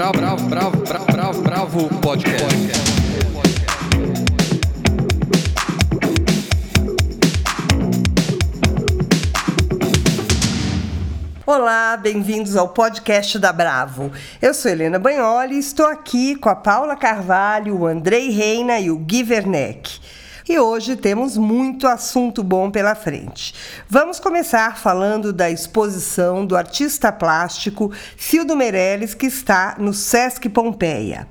Bravo, bravo, bravo, bravo, bravo, bravo podcast. Olá, bem-vindos ao podcast da Bravo. Eu sou Helena Banholi e estou aqui com a Paula Carvalho, o Andrei Reina e o Gui Werneck. E hoje temos muito assunto bom pela frente. Vamos começar falando da exposição do artista plástico Cildo Meirelles, que está no Sesc Pompeia.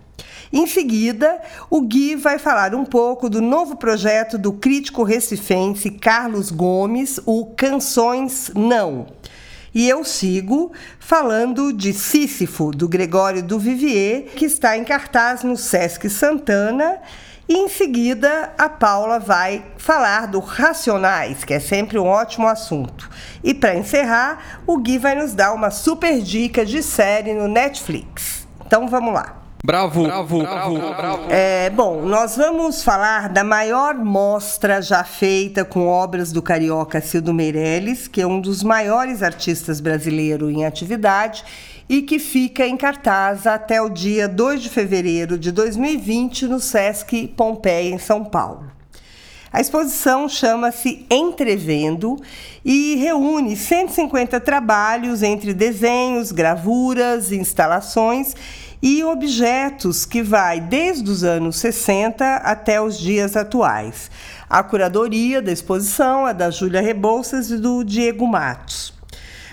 Em seguida, o Gui vai falar um pouco do novo projeto do crítico recifense Carlos Gomes, o Canções Não. E eu sigo falando de Sísifo, do Gregório do Vivier, que está em cartaz no Sesc Santana. E em seguida, a Paula vai falar do Racionais, que é sempre um ótimo assunto. E para encerrar, o Gui vai nos dar uma super dica de série no Netflix. Então vamos lá. Bravo, bravo, bravo, bravo. É, bom, nós vamos falar da maior mostra já feita com obras do carioca Cildo Meirelles, que é um dos maiores artistas brasileiros em atividade e que fica em cartaz até o dia 2 de fevereiro de 2020 no Sesc Pompeia, em São Paulo. A exposição chama-se Entrevendo e reúne 150 trabalhos entre desenhos, gravuras, instalações e objetos que vai desde os anos 60 até os dias atuais. A curadoria da exposição é da Júlia Rebouças e do Diego Matos.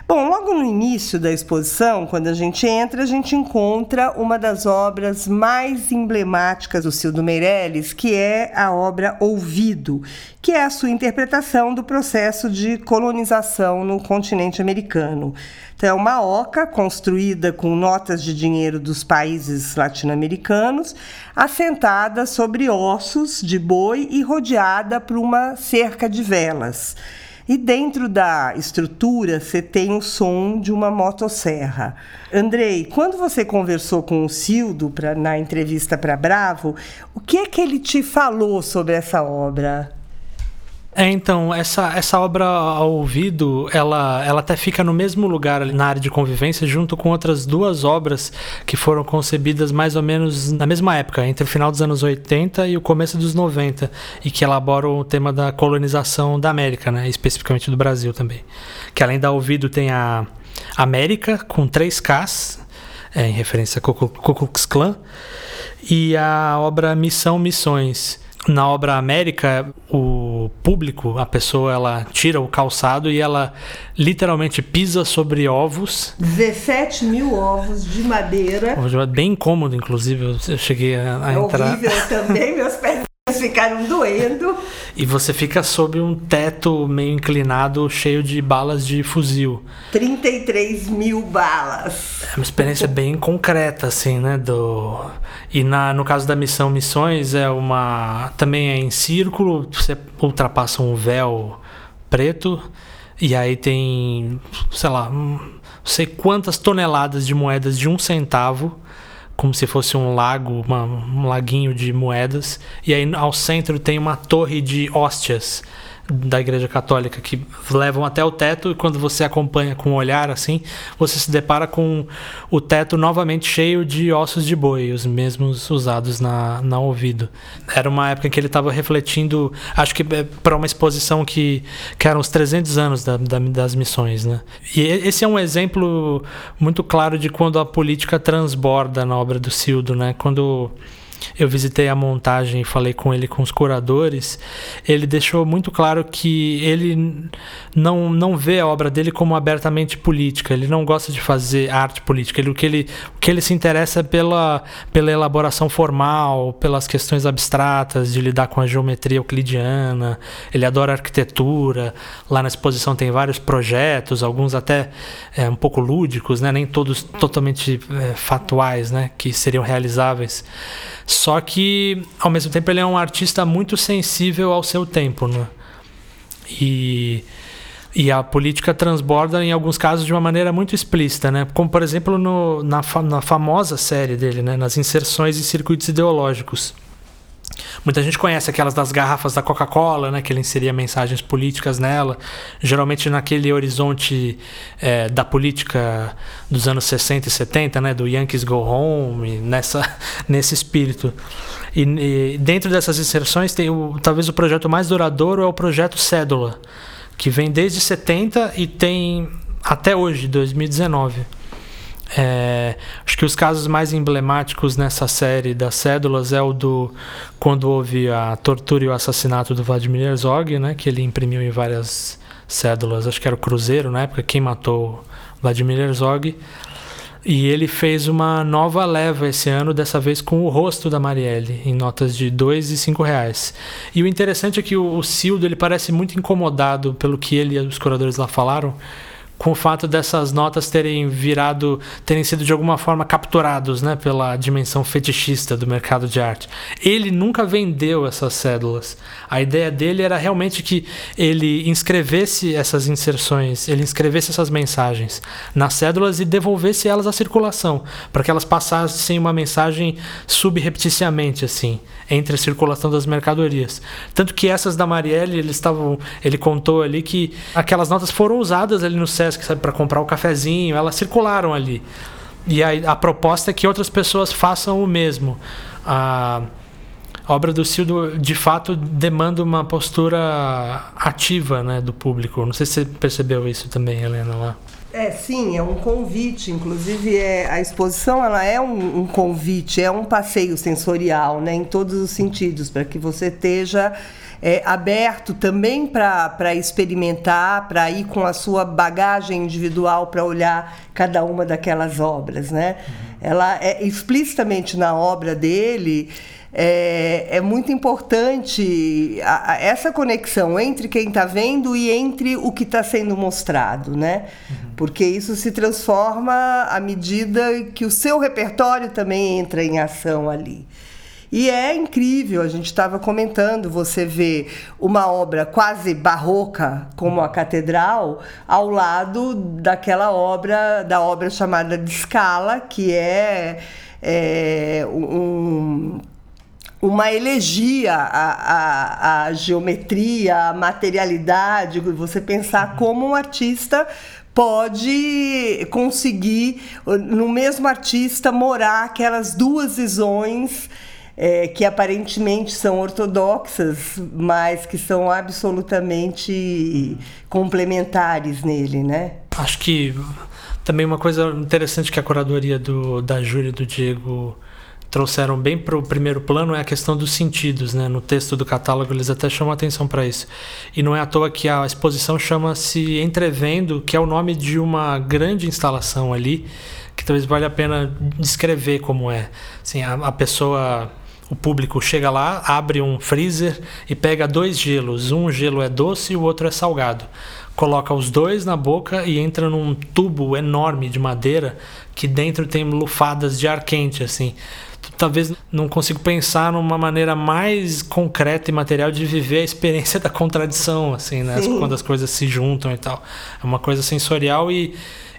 Bom, logo no início da exposição, quando a gente entra, a gente encontra uma das obras mais emblemáticas do Cildo Meirelles, que é a obra Ouvido, que é a sua interpretação do processo de colonização no continente americano. Então, é uma oca construída com notas de dinheiro dos países latino-americanos, assentada sobre ossos de boi e rodeada por uma cerca de velas. E dentro da estrutura você tem o som de uma motosserra. Andrei, quando você conversou com o Cildo pra, na entrevista para Bravo, o que é que ele te falou sobre essa obra? É, então, essa, essa obra ao ouvido, ela, ela até fica no mesmo lugar na área de convivência, junto com outras duas obras que foram concebidas mais ou menos na mesma época, entre o final dos anos 80 e o começo dos 90, e que elaboram o tema da colonização da América, né, especificamente do Brasil também. Que além da ouvido tem a América, com três Ks, é, em referência a Ku Klux Klan, e a obra Missão Missões na obra América, o público, a pessoa, ela tira o calçado e ela literalmente pisa sobre ovos. 17 mil ovos de madeira. Bem incômodo, inclusive. Eu cheguei a, a é entrar. horrível também, meus pés ficaram doendo. E você fica sob um teto meio inclinado, cheio de balas de fuzil. 33 mil balas. É uma experiência bem concreta, assim, né? Do... E na, no caso da missão Missões, é uma. Também é em círculo, você ultrapassa um véu preto, e aí tem, sei lá, não sei quantas toneladas de moedas de um centavo como se fosse um lago, uma, um laguinho de moedas. E aí ao centro tem uma torre de hóstias da Igreja Católica que levam até o teto e quando você acompanha com o olhar assim, você se depara com o teto novamente cheio de ossos de boi, os mesmos usados na, na ouvido. Era uma época em que ele estava refletindo, acho que é, para uma exposição que, que eram os 300 anos da, da, das missões, né? E esse é um exemplo muito claro de quando a política transborda na obra do Cildo, né? Quando eu visitei a montagem e falei com ele, com os curadores, ele deixou muito claro que ele não, não vê a obra dele como abertamente política, ele não gosta de fazer arte política, ele, o, que ele, o que ele se interessa é pela, pela elaboração formal, pelas questões abstratas, de lidar com a geometria euclidiana, ele adora arquitetura, lá na exposição tem vários projetos, alguns até é, um pouco lúdicos, né? nem todos totalmente é, fatuais, né? que seriam realizáveis. Só que, ao mesmo tempo, ele é um artista muito sensível ao seu tempo, né? E, e a política transborda, em alguns casos, de uma maneira muito explícita, né? Como, por exemplo, no, na, na famosa série dele, né? Nas inserções e circuitos ideológicos. Muita gente conhece aquelas das garrafas da Coca-Cola, né? Que ele inseria mensagens políticas nela. Geralmente naquele horizonte é, da política dos anos 60 e 70, né? Do Yankees Go Home, nessa, nesse espírito. E, e dentro dessas inserções tem o, talvez o projeto mais duradouro é o projeto Cédula, que vem desde 70 e tem até hoje, 2019. É, acho que os casos mais emblemáticos nessa série das cédulas é o do quando houve a tortura e o assassinato do Vladimir Herzog, né, que ele imprimiu em várias cédulas, acho que era o Cruzeiro na época, quem matou Vladimir Herzog. E ele fez uma nova leva esse ano, dessa vez com o rosto da Marielle, em notas de dois e cinco reais. E o interessante é que o, o Cildo ele parece muito incomodado pelo que ele e os curadores lá falaram, com o fato dessas notas terem virado, terem sido de alguma forma capturados, né, pela dimensão fetichista do mercado de arte. Ele nunca vendeu essas cédulas. A ideia dele era realmente que ele inscrevesse essas inserções, ele inscrevesse essas mensagens nas cédulas e devolvesse elas à circulação, para que elas passassem uma mensagem subrepticiamente assim, entre a circulação das mercadorias. Tanto que essas da Marielle, ele estavam, ele contou ali que aquelas notas foram usadas ali no Sesc, sabe, para comprar o cafezinho, elas circularam ali. E a, a proposta é que outras pessoas façam o mesmo. A, a obra do Cildo, de fato, demanda uma postura ativa né, do público. Não sei se você percebeu isso também, Helena, lá. É, sim, é um convite. Inclusive, é, a exposição ela é um, um convite, é um passeio sensorial, né, em todos os sentidos, para que você esteja é, aberto também para experimentar, para ir com a sua bagagem individual para olhar cada uma daquelas obras. Né? Uhum. Ela é explicitamente na obra dele. É, é, muito importante a, a, essa conexão entre quem está vendo e entre o que está sendo mostrado, né? Uhum. Porque isso se transforma à medida que o seu repertório também entra em ação ali. E é incrível, a gente estava comentando, você vê uma obra quase barroca, como a Catedral, ao lado daquela obra, da obra chamada de Scala, que é, é um uma elegia à, à, à, geometria, à materialidade, você pensar como um artista pode conseguir, no mesmo artista, morar aquelas duas visões é, que aparentemente são ortodoxas, mas que são absolutamente complementares nele, né? Acho que também uma coisa interessante que a curadoria do, da Júlia e do Diego trouxeram bem para o primeiro plano é a questão dos sentidos, né? No texto do catálogo eles até chamam atenção para isso. E não é à toa que a exposição chama-se Entrevendo, que é o nome de uma grande instalação ali, que talvez valha a pena descrever como é. Assim, a, a pessoa o público chega lá, abre um freezer e pega dois gelos. Um gelo é doce e o outro é salgado. Coloca os dois na boca e entra num tubo enorme de madeira que dentro tem lufadas de ar quente, assim. Talvez não consigo pensar numa maneira mais concreta e material de viver a experiência da contradição, assim, né? Sim. Quando as coisas se juntam e tal. É uma coisa sensorial e,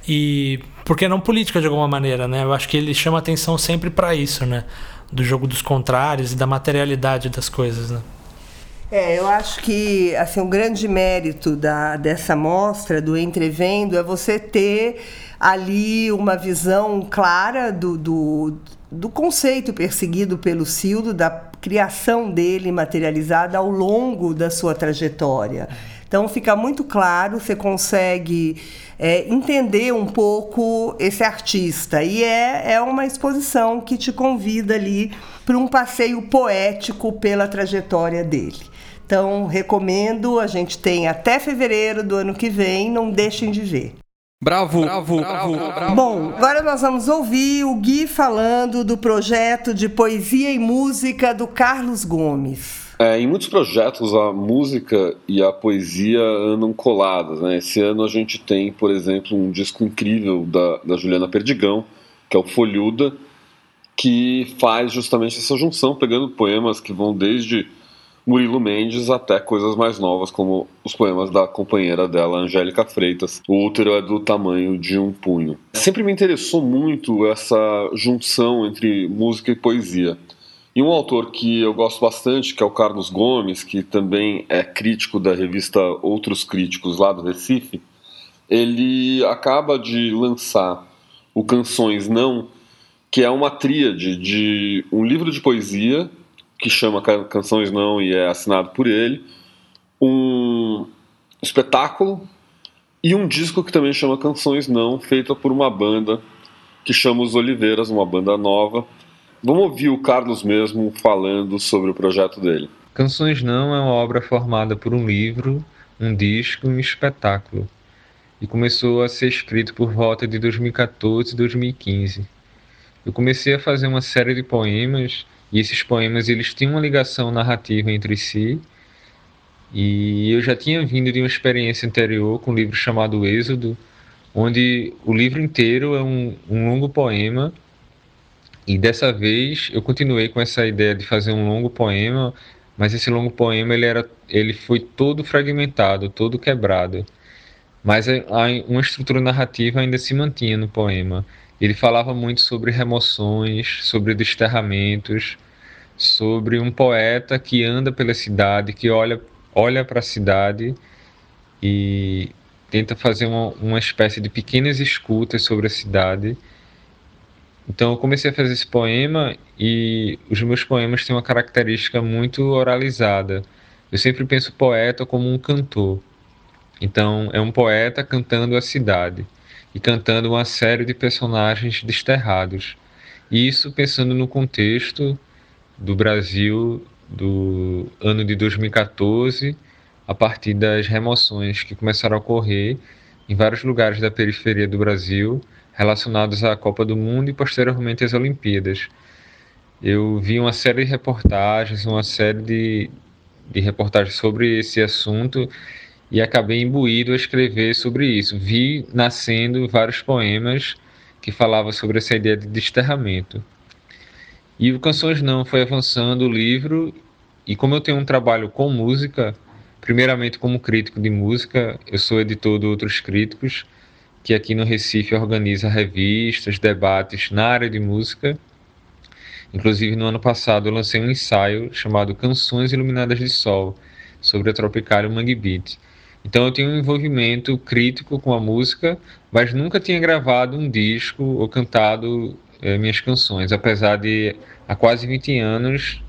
e porque não política de alguma maneira, né? Eu acho que ele chama atenção sempre para isso, né? Do jogo dos contrários e da materialidade das coisas, né? É, eu acho que assim, o grande mérito da, dessa mostra, do Entrevendo, é você ter ali uma visão clara do, do, do conceito perseguido pelo Cildo, da criação dele materializada ao longo da sua trajetória. Então fica muito claro, você consegue é, entender um pouco esse artista. E é, é uma exposição que te convida ali para um passeio poético pela trajetória dele. Então, recomendo, a gente tem até fevereiro do ano que vem, não deixem de ver. Bravo, bravo, bravo, bravo. Bom, agora nós vamos ouvir o Gui falando do projeto de poesia e música do Carlos Gomes. É, em muitos projetos a música e a poesia andam coladas. Né? Esse ano a gente tem, por exemplo, um disco incrível da, da Juliana Perdigão, que é o Folhuda, que faz justamente essa junção, pegando poemas que vão desde Murilo Mendes até coisas mais novas, como os poemas da companheira dela, Angélica Freitas. O útero é do tamanho de um punho. Sempre me interessou muito essa junção entre música e poesia. E um autor que eu gosto bastante, que é o Carlos Gomes, que também é crítico da revista Outros Críticos lá do Recife, ele acaba de lançar o Canções Não, que é uma tríade de um livro de poesia que chama Canções Não e é assinado por ele, um espetáculo e um disco que também chama Canções Não, feita por uma banda que chama Os Oliveiras, uma banda nova. Vamos ouvir o Carlos mesmo falando sobre o projeto dele. Canções Não é uma obra formada por um livro, um disco e um espetáculo. E começou a ser escrito por volta de 2014 e 2015. Eu comecei a fazer uma série de poemas e esses poemas eles tinham uma ligação narrativa entre si. E eu já tinha vindo de uma experiência anterior com um livro chamado Êxodo, onde o livro inteiro é um, um longo poema. E dessa vez eu continuei com essa ideia de fazer um longo poema, mas esse longo poema ele era, ele foi todo fragmentado, todo quebrado. Mas uma estrutura narrativa ainda se mantinha no poema. Ele falava muito sobre remoções, sobre desterramentos, sobre um poeta que anda pela cidade, que olha, olha para a cidade e tenta fazer uma, uma espécie de pequenas escutas sobre a cidade. Então eu comecei a fazer esse poema e os meus poemas têm uma característica muito oralizada. Eu sempre penso poeta como um cantor. Então é um poeta cantando a cidade e cantando uma série de personagens desterrados. E isso pensando no contexto do Brasil do ano de 2014, a partir das remoções que começaram a ocorrer em vários lugares da periferia do Brasil, relacionados à Copa do Mundo e posteriormente às Olimpíadas. Eu vi uma série de reportagens, uma série de, de reportagens sobre esse assunto e acabei imbuído a escrever sobre isso. Vi nascendo vários poemas que falavam sobre essa ideia de desterramento. E o Canções Não foi avançando o livro, e como eu tenho um trabalho com música, primeiramente como crítico de música, eu sou editor de Outros Críticos, que aqui no Recife organiza revistas, debates na área de música. Inclusive, no ano passado, eu lancei um ensaio chamado Canções Iluminadas de Sol, sobre a Tropicália Mangue Beat. Então eu tinha um envolvimento crítico com a música, mas nunca tinha gravado um disco ou cantado é, minhas canções, apesar de há quase 20 anos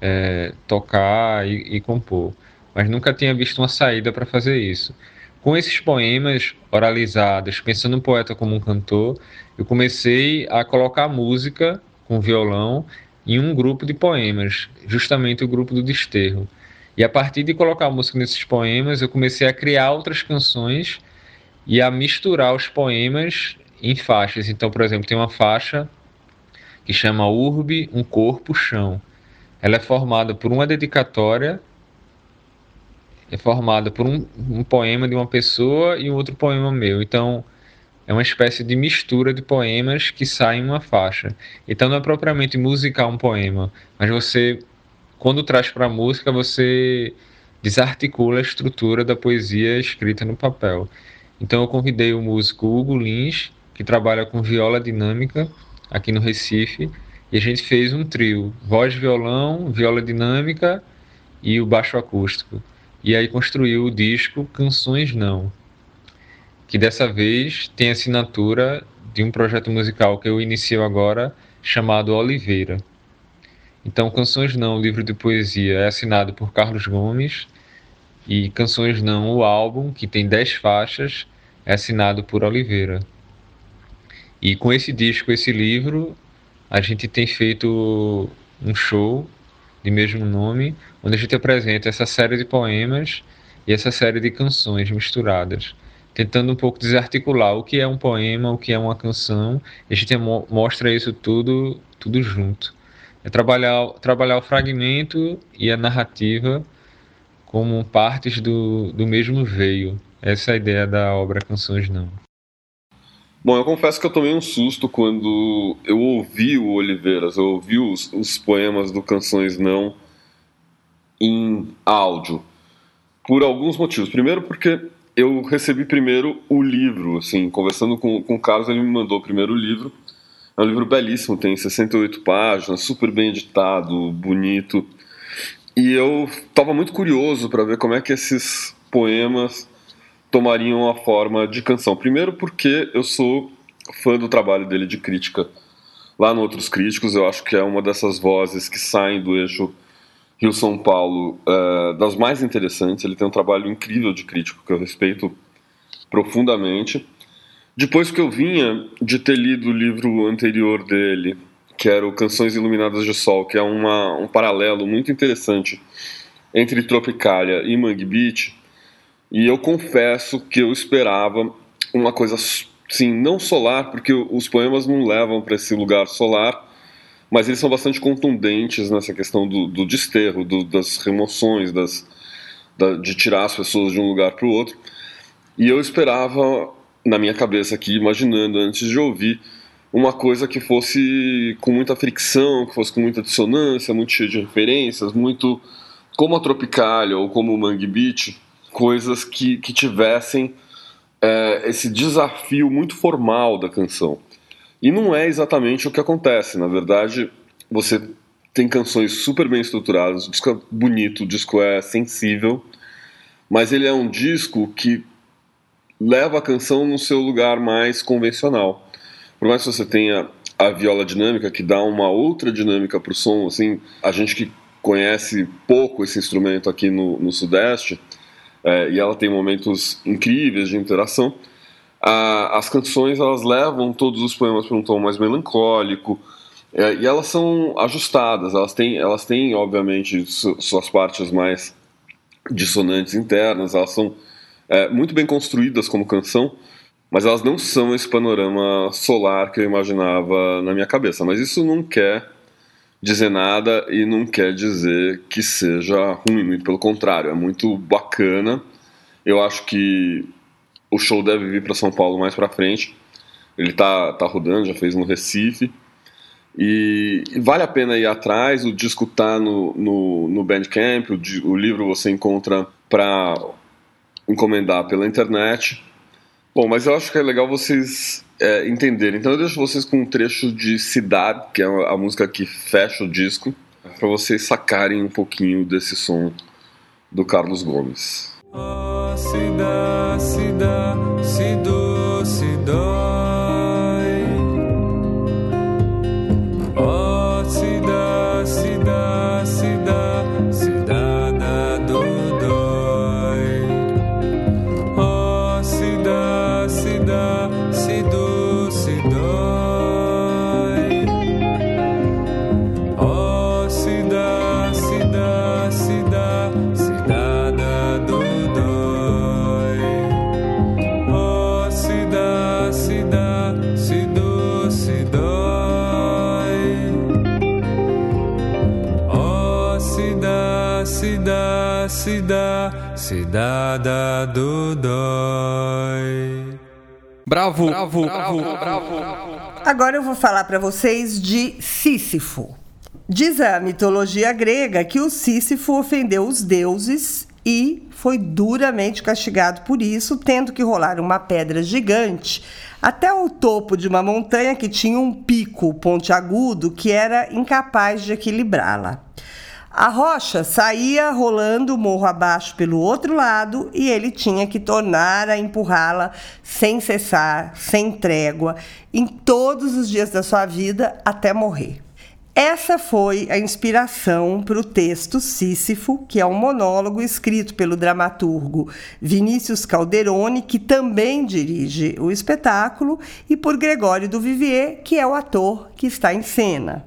é, tocar e, e compor. Mas nunca tinha visto uma saída para fazer isso. Com esses poemas oralizados, pensando no poeta como um cantor, eu comecei a colocar música com violão em um grupo de poemas, justamente o grupo do Desterro. E a partir de colocar música nesses poemas, eu comecei a criar outras canções e a misturar os poemas em faixas. Então, por exemplo, tem uma faixa que chama Urbe, um corpo, chão. Ela é formada por uma dedicatória, é formada por um, um poema de uma pessoa e um outro poema meu. Então, é uma espécie de mistura de poemas que saem em uma faixa. Então, não é propriamente musicar um poema, mas você quando traz para a música, você desarticula a estrutura da poesia escrita no papel. Então eu convidei o músico Hugo Lins, que trabalha com viola dinâmica aqui no Recife, e a gente fez um trio: voz, violão, viola dinâmica e o baixo acústico. E aí construiu o disco Canções Não, que dessa vez tem assinatura de um projeto musical que eu inicio agora chamado Oliveira. Então, Canções Não, o livro de poesia, é assinado por Carlos Gomes e Canções Não, o álbum, que tem 10 faixas, é assinado por Oliveira. E com esse disco, esse livro, a gente tem feito um show de mesmo nome, onde a gente apresenta essa série de poemas e essa série de canções misturadas, tentando um pouco desarticular o que é um poema, o que é uma canção, a gente mostra isso tudo, tudo junto. É trabalhar, trabalhar o fragmento e a narrativa como partes do, do mesmo veio. Essa é a ideia da obra Canções Não. Bom, eu confesso que eu tomei um susto quando eu ouvi o Oliveiras, eu ouvi os, os poemas do Canções Não em áudio. Por alguns motivos. Primeiro, porque eu recebi primeiro o livro, assim, conversando com, com o Carlos, ele me mandou primeiro o livro É um livro belíssimo, tem 68 páginas, super bem editado, bonito. E eu estava muito curioso para ver como é que esses poemas tomariam a forma de canção. Primeiro, porque eu sou fã do trabalho dele de crítica. Lá no Outros Críticos, eu acho que é uma dessas vozes que saem do eixo Rio-São Paulo, uh, das mais interessantes. Ele tem um trabalho incrível de crítico que eu respeito profundamente. Depois que eu vinha de ter lido o livro anterior dele, que era o Canções Iluminadas de Sol, que é uma, um paralelo muito interessante entre Tropicália e Mangue Beach, e eu confesso que eu esperava uma coisa, sim, não solar, porque os poemas não levam para esse lugar solar, mas eles são bastante contundentes nessa questão do, do desterro, do, das remoções, das, da, de tirar as pessoas de um lugar para o outro. E eu esperava, na minha cabeça aqui, imaginando antes de ouvir, uma coisa que fosse com muita fricção, que fosse com muita dissonância, muito cheia de referências, muito como a Tropicália ou como o Mangue Beach, coisas que, que tivessem é, esse desafio muito formal da canção. E não é exatamente o que acontece. Na verdade, você tem canções super bem estruturadas, o disco é bonito, o disco é sensível, mas ele é um disco que leva a canção no seu lugar mais convencional. Por mais que você tenha a viola dinâmica, que dá uma outra dinâmica para o som, assim, a gente que conhece pouco esse instrumento aqui no, no Sudeste, é, e ela tem momentos incríveis de interação, a, as canções elas levam todos os poemas para um tom mais melancólico, é, e elas são ajustadas, elas têm, elas têm obviamente, su, suas partes mais dissonantes internas, elas são é, muito bem construídas como canção, mas elas não são esse panorama solar que eu imaginava na minha cabeça. Mas isso não quer dizer nada e não quer dizer que seja ruim, muito pelo contrário, é muito bacana. Eu acho que o show deve vir para São Paulo mais para frente. Ele tá, tá rodando, já fez no Recife. E vale a pena ir atrás, o disco tá no, no, no Bandcamp, o, o livro você encontra para encomendar pela internet. Bom, mas eu acho que é legal vocês é, entenderem. Então eu deixo vocês com um trecho de Cidade, que é a música que fecha o disco, para vocês sacarem um pouquinho desse som do Carlos Gomes. Oh. Cidade do dói. Bravo, bravo, bravo, bravo. Agora eu vou falar para vocês de Sísifo. Diz a mitologia grega que o Sísifo ofendeu os deuses e foi duramente castigado por isso, tendo que rolar uma pedra gigante até o topo de uma montanha que tinha um pico pontiagudo que era incapaz de equilibrá-la. A rocha saía rolando morro abaixo pelo outro lado e ele tinha que tornar a empurrá-la sem cessar, sem trégua, em todos os dias da sua vida até morrer. Essa foi a inspiração para o texto Sísifo, que é um monólogo escrito pelo dramaturgo Vinícius Calderoni, que também dirige o espetáculo, e por Gregório do Vivier, que é o ator que está em cena.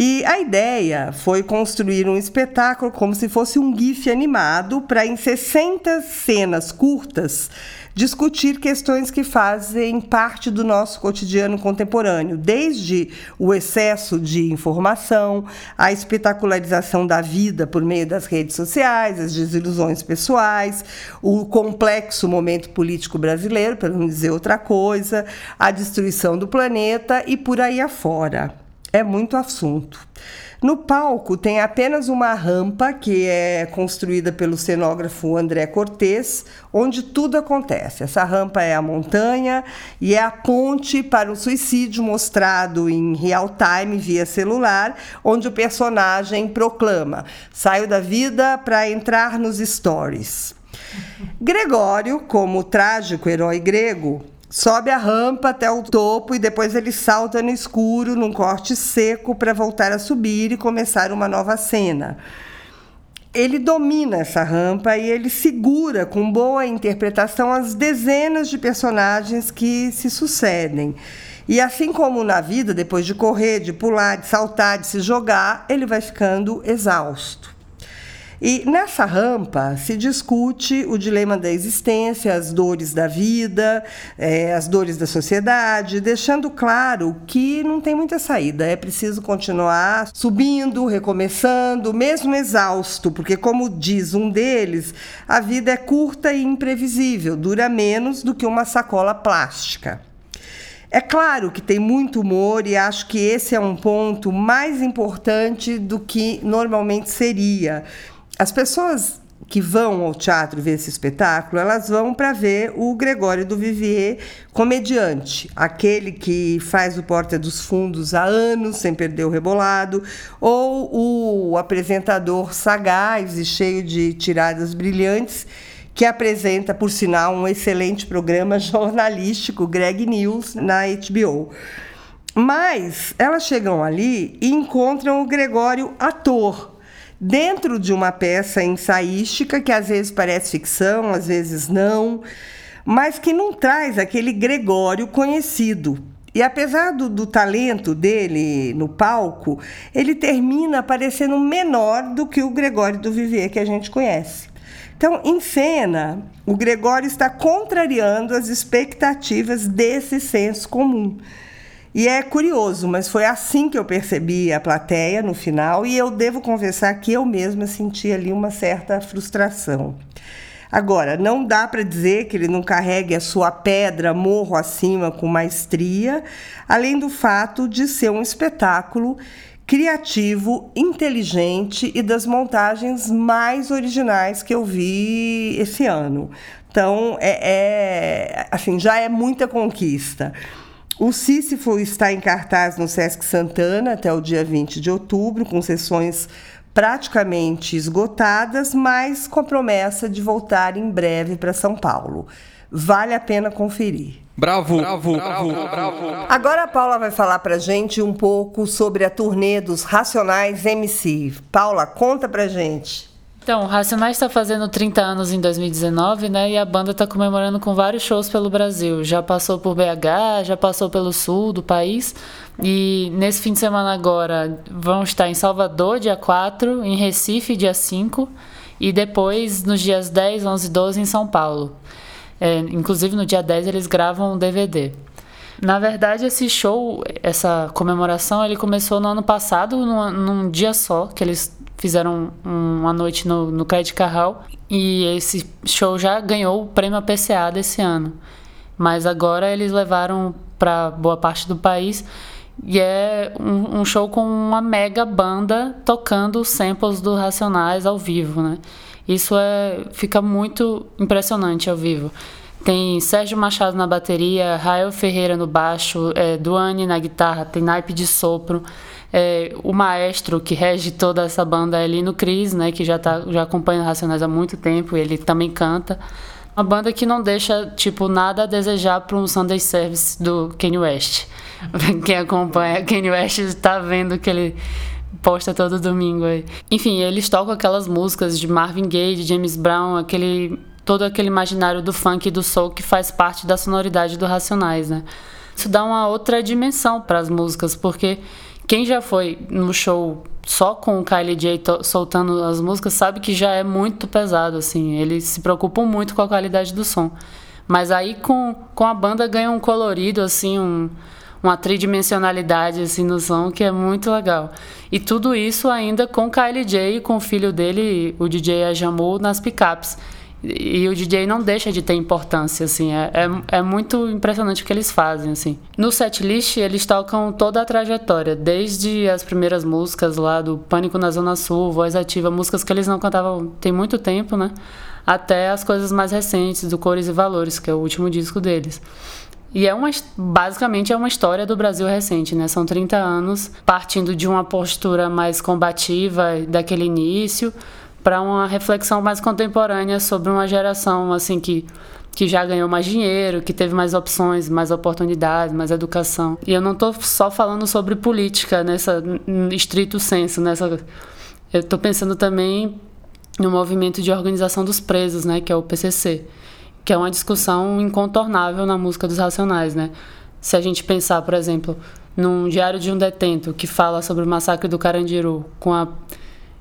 E a ideia foi construir um espetáculo como se fosse um GIF animado para, em 60 cenas curtas, discutir questões que fazem parte do nosso cotidiano contemporâneo, desde o excesso de informação, a espetacularização da vida por meio das redes sociais, as desilusões pessoais, o complexo momento político brasileiro, para não dizer outra coisa, a destruição do planeta e por aí afora. É muito assunto. No palco tem apenas uma rampa que é construída pelo cenógrafo André Cortes, onde tudo acontece. Essa rampa é a montanha e é a ponte para o suicídio mostrado em real time via celular, onde o personagem proclama: "Saio da vida para entrar nos stories". Gregório, como trágico herói grego, sobe a rampa até o topo e depois ele salta no escuro num corte seco para voltar a subir e começar uma nova cena. Ele domina essa rampa e ele segura com boa interpretação as dezenas de personagens que se sucedem. E assim como na vida, depois de correr, de pular, de saltar, de se jogar, ele vai ficando exausto. E nessa rampa se discute o dilema da existência, as dores da vida, é, as dores da sociedade, deixando claro que não tem muita saída, é preciso continuar subindo, recomeçando, mesmo exausto, porque, como diz um deles, a vida é curta e imprevisível, dura menos do que uma sacola plástica. É claro que tem muito humor e acho que esse é um ponto mais importante do que normalmente seria as pessoas que vão ao teatro ver esse espetáculo, elas vão para ver o Gregório do Vivier, comediante, aquele que faz o Porta dos Fundos há anos, sem perder o rebolado, ou o apresentador sagaz e cheio de tiradas brilhantes, que apresenta, por sinal, um excelente programa jornalístico, Greg News, na HBO. Mas elas chegam ali e encontram o Gregório ator, dentro de uma peça ensaística que às vezes parece ficção, às vezes não, mas que não traz aquele Gregório conhecido. E apesar do, do, talento dele no palco, ele termina parecendo menor do que o Gregório do Vivier que a gente conhece. Então, em cena, o Gregório está contrariando as expectativas desse senso comum. E é curioso, mas foi assim que eu percebi a plateia no final, e eu devo confessar que eu mesma senti ali uma certa frustração. Agora, não dá para dizer que ele não carregue a sua pedra morro acima com maestria, além do fato de ser um espetáculo criativo, inteligente e das montagens mais originais que eu vi esse ano. Então, é, é assim, já é muita conquista. O Sísifo está em cartaz no Sesc Santana até o dia 20 de outubro, com sessões praticamente esgotadas, mas com promessa de voltar em breve para São Paulo. Vale a pena conferir. Bravo, bravo, bravo, bravo. Agora a Paula vai falar pra gente um pouco sobre a turnê dos Racionais MC. Paula, conta pra gente. Então, Racionais está fazendo 30 anos em 2019, né? E a banda está comemorando com vários shows pelo Brasil. Já passou por BH, já passou pelo sul do país. E nesse fim de semana agora vão estar em Salvador, dia 4, em Recife, dia 5, e depois nos dias 10, 11 e 12 em São Paulo. É, inclusive no dia 10 eles gravam um DVD. Na verdade, esse show, essa comemoração, ele começou no ano passado, num, num dia só, que eles fizeram uma noite no, no Carral e esse show já ganhou o prêmio APCA desse ano. Mas agora eles levaram para boa parte do país e é um, um, show com uma mega banda tocando samples do Racionais ao vivo, né? Isso é, fica muito impressionante ao vivo. Tem Sérgio Machado na bateria, Rael Ferreira no baixo, é, Duane na guitarra, tem naipe de sopro é, o maestro que rege toda essa banda é Lino Cris, né, que já, tá, já acompanha Racionais há muito tempo, ele também canta. Uma banda que não deixa, tipo, nada a desejar para um Sunday Service do Kanye West. Quem acompanha Kanye West está vendo que ele posta todo domingo aí. Enfim, eles tocam aquelas músicas de Marvin Gaye, de James Brown, aquele todo aquele imaginário do funk e do soul que faz parte da sonoridade do Racionais, né? Isso dá uma outra dimensão para as músicas, porque quem já foi no show só com o Kylie J soltando as músicas sabe que já é muito pesado, assim. Eles se preocupam muito com a qualidade do som. Mas aí com, com a banda ganha um colorido, assim, um, uma tridimensionalidade assim, no som que é muito legal. E tudo isso ainda com Kylie J e com o filho dele, o DJ Ajamu, nas picapes. E o DJ não deixa de ter importância, assim. É, é, é, muito impressionante o que eles fazem, assim. No setlist, eles tocam toda a trajetória, desde as primeiras músicas lá do Pânico na Zona Sul, Voz Ativa, músicas que eles não cantavam tem muito tempo, né? Até as coisas mais recentes, do Cores e Valores, que é o último disco deles. E é uma, basicamente é uma história do Brasil recente, né? São 30 anos partindo de uma postura mais combativa daquele início para uma reflexão mais contemporânea sobre uma geração assim que que já ganhou mais dinheiro, que teve mais opções, mais oportunidades, mais educação. E eu não estou só falando sobre política nessa estrito senso, nessa eu estou pensando também no movimento de organização dos presos, né, que é o PCC, que é uma discussão incontornável na música dos Racionais, né? Se a gente pensar, por exemplo, num Diário de um Detento que fala sobre o massacre do Carandiru, com a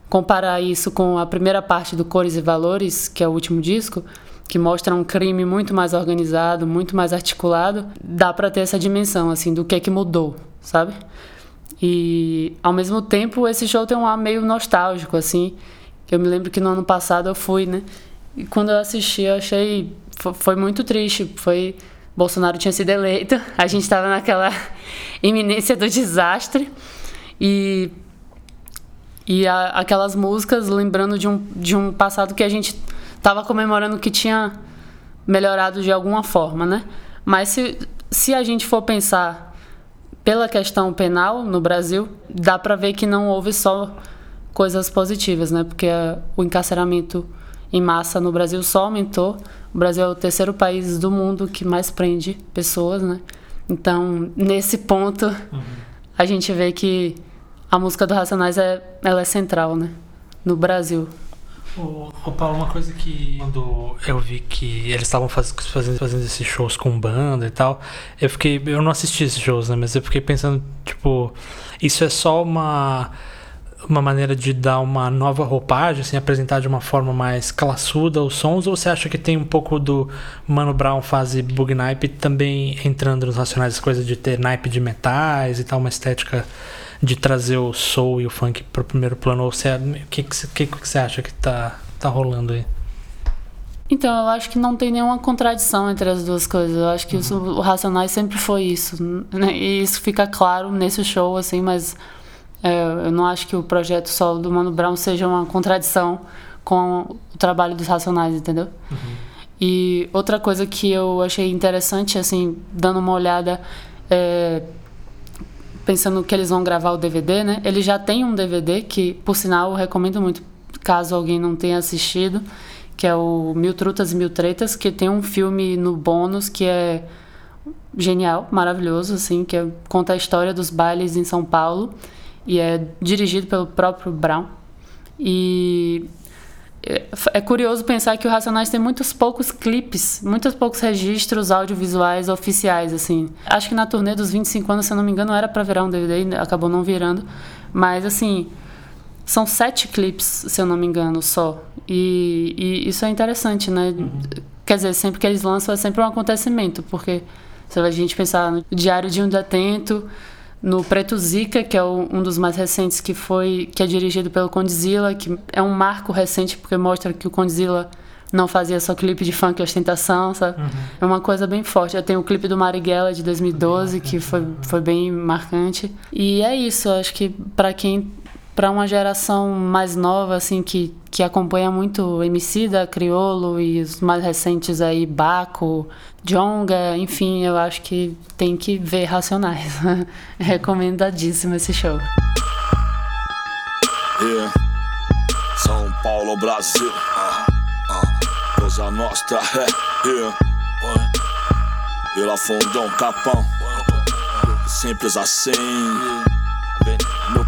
comparar isso com a primeira parte do Cores e Valores, que é o último disco, que mostra um crime muito mais organizado, muito mais articulado, dá para ter essa dimensão assim do que é que mudou, sabe? E ao mesmo tempo esse show tem um ar meio nostálgico assim. Eu me lembro que no ano passado eu fui, né? E quando eu assisti, eu achei foi muito triste, foi Bolsonaro tinha sido eleito, a gente estava naquela iminência do desastre e e a, aquelas músicas lembrando de um, de um passado que a gente estava comemorando que tinha melhorado de alguma forma, né? Mas se, se a gente for pensar pela questão penal no Brasil, dá para ver que não houve só coisas positivas, né? Porque a, o encarceramento em massa no Brasil só aumentou. O Brasil é o terceiro país do mundo que mais prende pessoas, né? Então, nesse ponto, uhum. a gente vê que a música do Racionais é, ela é central, né? No Brasil. O Paulo, uma coisa que quando eu vi que eles estavam faz, fazendo, fazendo esses shows com banda e tal, eu fiquei. Eu não assisti esses shows, né? Mas eu fiquei pensando, tipo, isso é só uma uma maneira de dar uma nova roupagem, assim, apresentar de uma forma mais classuda os sons, ou você acha que tem um pouco do Mano Brown fase bug naipe também entrando nos racionais, as coisas de ter naipe de metais e tal, uma estética de trazer o soul e o funk para o primeiro plano? Ou você, o que, que, que você acha que tá, tá rolando aí? Então, eu acho que não tem nenhuma contradição entre as duas coisas. Eu acho que uhum. isso, o Racionais sempre foi isso. Né? E isso fica claro nesse show, assim, mas é, eu não acho que o projeto solo do Mano Brown seja uma contradição com o trabalho dos Racionais, entendeu? Uhum. E outra coisa que eu achei interessante, assim, dando uma olhada é, pensando que eles vão gravar o DVD, né? Ele já tem um DVD que, por sinal, eu recomendo muito, caso alguém não tenha assistido, que é o Mil Trutas e Mil Tretas, que tem um filme no bônus que é genial, maravilhoso, assim, que é, conta a história dos bailes em São Paulo e é dirigido pelo próprio Brown. E é curioso pensar que o Racionais tem muitos poucos clipes, muitos poucos registros audiovisuais oficiais, assim. Acho que na turnê dos 25 anos, se eu não me engano, era para virar um DVD, acabou não virando. Mas, assim, são sete clipes, se eu não me engano, só. E, e isso é interessante, né? Uhum. Quer dizer, sempre que eles lançam é sempre um acontecimento, porque se a gente pensar no Diário de um Detento, no Preto Zica, que é um dos mais recentes, que foi que é dirigido pelo Condzilla, que é um marco recente porque mostra que o Condzilla não fazia só clipe de funk e ostentação, sabe? Uhum. É uma coisa bem forte. Já tem o clipe do Marighella de 2012 que foi, foi bem marcante. E é isso, acho que para quem para uma geração mais nova assim que, que acompanha muito Emicida, Criolo e os mais recentes aí Baco, Jonga, enfim, eu acho que tem que ver Racionais. Recomendadíssimo esse show. Yeah. São Paulo, Brasil. Uh, uh, Cosa Nostra, é. Yeah. Vila Fundão, Capão. Simples assim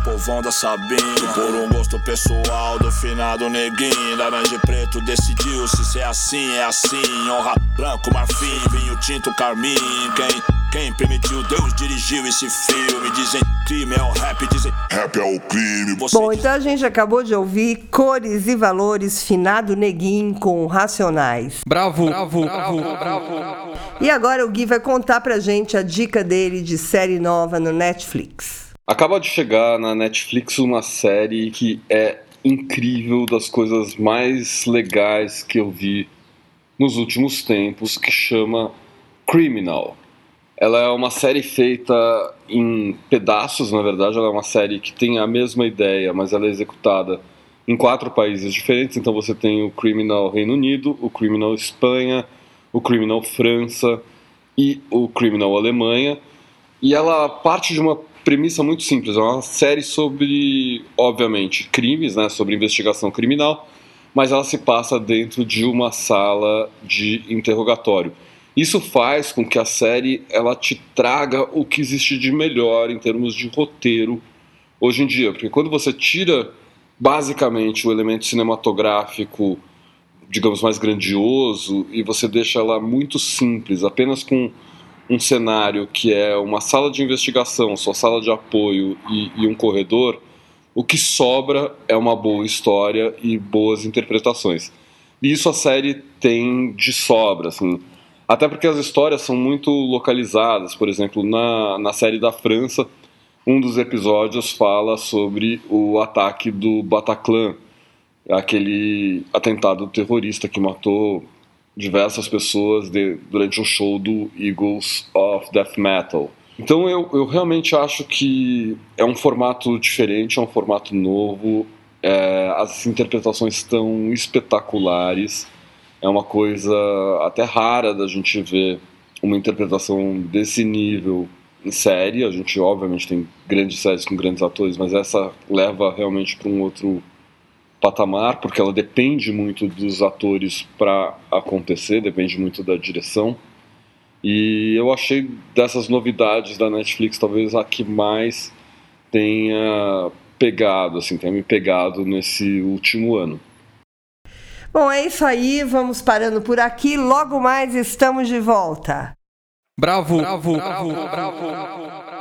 povão da Sabina. Por um gosto pessoal do finado neguinho. Laranja e preto decidiu se ser assim é assim. Honra branco, marfim, vinho tinto, carmim. Quem, quem permitiu, Deus dirigiu esse filme. Dizem crime é o rap, dizem rap é o crime. Você Bom, então a gente acabou de ouvir Cores e Valores, finado neguinho com Racionais. Bravo, bravo, bravo, bravo, bravo. E agora o Gui vai contar pra gente a dica dele de série nova no Netflix Acaba de chegar na Netflix uma série que é incrível, das coisas mais legais que eu vi nos últimos tempos que chama Criminal. Ela é uma série feita em pedaços, na verdade, ela é uma série que tem a mesma ideia, mas ela é executada em quatro países diferentes. Então você tem o Criminal Reino Unido, o Criminal Espanha, o Criminal França e o Criminal Alemanha. E ela parte de uma premissa muito simples, é uma série sobre, obviamente, crimes, né, sobre investigação criminal, mas ela se passa dentro de uma sala de interrogatório. Isso faz com que a série ela te traga o que existe de melhor em termos de roteiro hoje em dia, porque quando você tira basicamente o elemento cinematográfico, digamos mais grandioso, e você deixa ela muito simples, apenas com um cenário que é uma sala de investigação, sua sala de apoio e, e um corredor, o que sobra é uma boa história e boas interpretações. E isso a série tem de sobra, assim. Até porque as histórias são muito localizadas. Por exemplo, na, na série da França, um dos episódios fala sobre o ataque do Bataclan, aquele atentado terrorista que matou diversas pessoas de, durante um show do Eagles of Death Metal. Então eu, eu realmente acho que é um formato diferente, é um formato novo, é, as interpretações estão espetaculares, é uma coisa até rara da gente ver uma interpretação desse nível em série. A gente, obviamente, tem grandes séries com grandes atores, mas essa leva realmente para um outro patamar, porque ela depende muito dos atores para acontecer, depende muito da direção. E eu achei dessas novidades da Netflix, talvez a que mais tenha pegado, assim, tenha me pegado nesse último ano. Bom, é isso aí, vamos parando por aqui. Logo mais estamos de volta. Bravo, bravo, bravo, bravo. bravo.